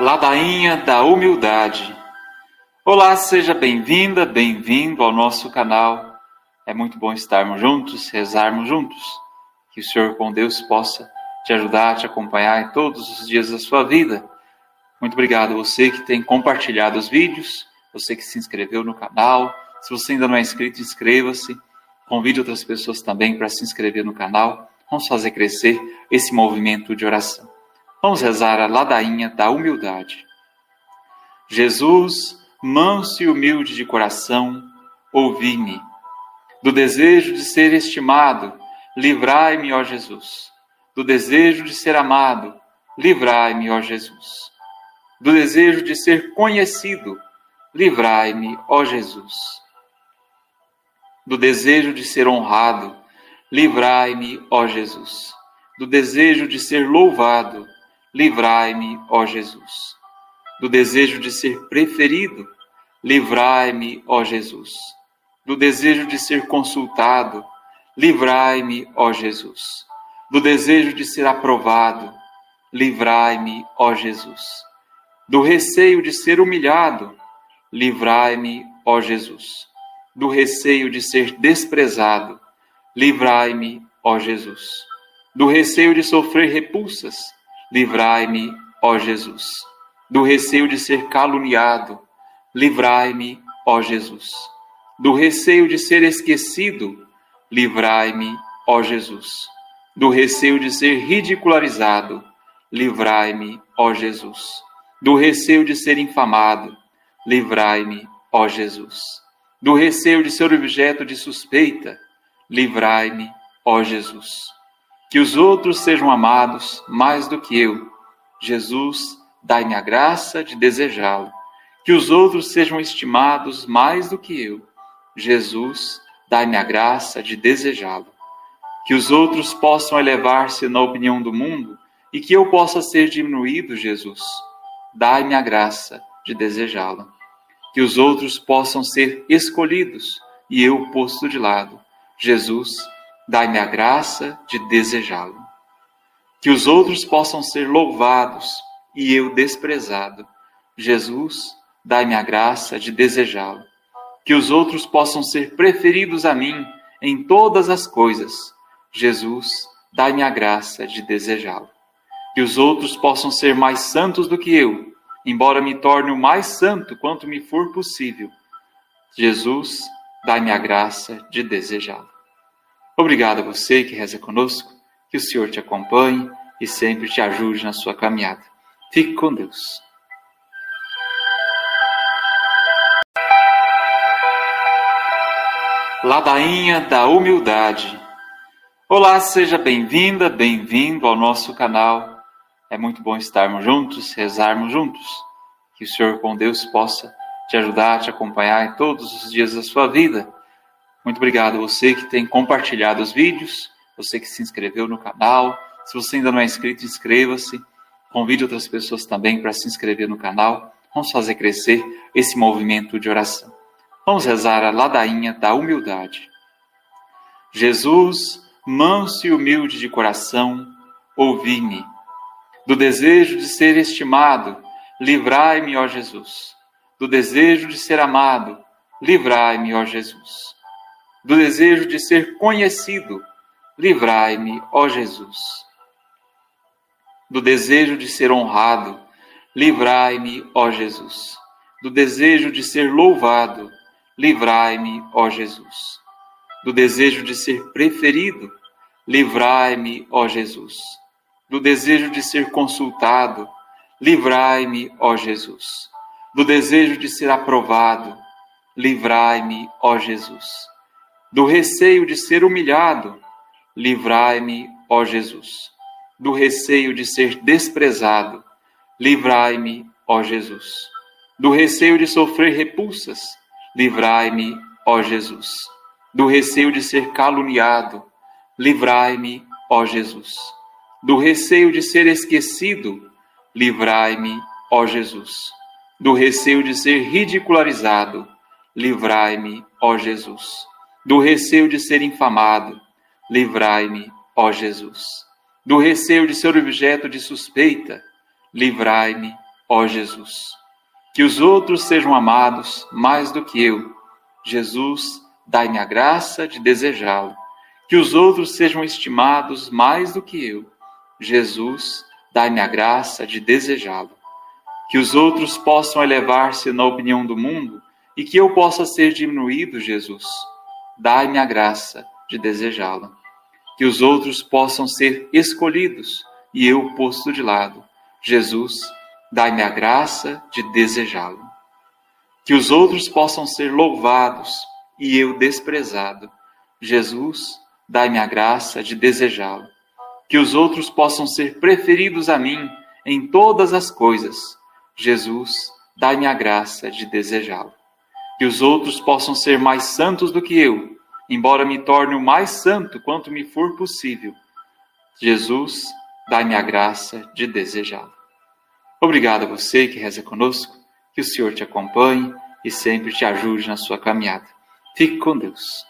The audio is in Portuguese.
Ladainha da Humildade. Olá, seja bem-vinda, bem-vindo ao nosso canal. É muito bom estarmos juntos, rezarmos juntos. Que o Senhor com Deus possa te ajudar, te acompanhar em todos os dias da sua vida. Muito obrigado a você que tem compartilhado os vídeos, você que se inscreveu no canal. Se você ainda não é inscrito, inscreva-se. Convide outras pessoas também para se inscrever no canal. Vamos fazer crescer esse movimento de oração. Vamos rezar a ladainha da humildade. Jesus, manso e humilde de coração, ouvi-me. Do desejo de ser estimado, livrai-me, ó Jesus. Do desejo de ser amado, livrai-me, ó Jesus. Do desejo de ser conhecido, livrai-me, ó Jesus. Do desejo de ser honrado, livrai-me, ó Jesus. Do desejo de ser louvado, livrai-me, ó Jesus. Do desejo de ser preferido, livrai-me, ó Jesus. Do desejo de ser consultado, livrai-me, ó Jesus. Do desejo de ser aprovado, livrai-me, ó Jesus. Do receio de ser humilhado, livrai-me, ó Jesus. Do receio de ser desprezado, livrai-me, ó Jesus. Do receio de sofrer repulsas, livrai-me, ó Jesus. Do receio de ser caluniado, livrai-me, ó Jesus. Do receio de ser esquecido, livrai-me, ó Jesus. Do receio de ser ridicularizado, livrai-me, ó Jesus. Do receio de ser infamado, livrai-me, ó Jesus. Do receio de ser objeto de suspeita, livrai-me, ó Jesus que os outros sejam amados mais do que eu. Jesus, dai-me a graça de desejá-lo. Que os outros sejam estimados mais do que eu. Jesus, dai-me a graça de desejá-lo. Que os outros possam elevar-se na opinião do mundo e que eu possa ser diminuído, Jesus. Dai-me a graça de desejá-lo. Que os outros possam ser escolhidos e eu posto de lado. Jesus, dai-me a graça de desejá-lo. Que os outros possam ser louvados e eu desprezado. Jesus, dai-me a graça de desejá-lo. Que os outros possam ser preferidos a mim em todas as coisas. Jesus, dai-me a graça de desejá-lo. Que os outros possam ser mais santos do que eu, embora me torne o mais santo quanto me for possível. Jesus, dai-me a graça de desejá-lo. Obrigado a você que reza conosco, que o Senhor te acompanhe e sempre te ajude na sua caminhada. Fique com Deus. Ladainha da Humildade. Olá, seja bem-vinda, bem-vindo ao nosso canal. É muito bom estarmos juntos, rezarmos juntos. Que o Senhor com Deus possa te ajudar, te acompanhar em todos os dias da sua vida muito obrigado a você que tem compartilhado os vídeos, você que se inscreveu no canal. Se você ainda não é inscrito, inscreva-se. Convide outras pessoas também para se inscrever no canal. Vamos fazer crescer esse movimento de oração. Vamos rezar a ladainha da humildade. Jesus, manso e humilde de coração, ouvi-me. Do desejo de ser estimado, livrai-me, ó Jesus. Do desejo de ser amado, livrai-me, ó Jesus do desejo de ser conhecido, livrai-me, ó Jesus. Do desejo de ser honrado, livrai-me, ó Jesus. Do desejo de ser louvado, livrai-me, ó Jesus. Do desejo de ser preferido, livrai-me, ó Jesus. Do desejo de ser consultado, livrai-me, ó Jesus. Do desejo de ser aprovado, livrai-me, ó Jesus do receio de ser humilhado, livrai-me, ó Jesus. Do receio de ser desprezado, livrai-me, ó Jesus. Do receio de sofrer repulsas, livrai-me, ó Jesus. Do receio de ser caluniado, livrai-me, ó Jesus. Do receio de ser esquecido, livrai-me, ó Jesus. Do receio de ser ridicularizado, livrai-me, ó Jesus do receio de ser infamado, livrai-me, ó Jesus. Do receio de ser objeto de suspeita, livrai-me, ó Jesus. Que os outros sejam amados mais do que eu, Jesus, dai-me a graça de desejá-lo. Que os outros sejam estimados mais do que eu, Jesus, dai-me a graça de desejá-lo. Que os outros possam elevar-se na opinião do mundo e que eu possa ser diminuído, Jesus. Dai-me a graça de desejá-lo. Que os outros possam ser escolhidos e eu posto de lado. Jesus, dai-me a graça de desejá-lo. Que os outros possam ser louvados e eu desprezado. Jesus, dai-me a graça de desejá-lo. Que os outros possam ser preferidos a mim em todas as coisas. Jesus, dai-me a graça de desejá-lo. Que os outros possam ser mais santos do que eu, embora me torne o mais santo quanto me for possível. Jesus, dai-me a graça de desejá-lo. Obrigado a você que reza conosco, que o Senhor te acompanhe e sempre te ajude na sua caminhada. Fique com Deus.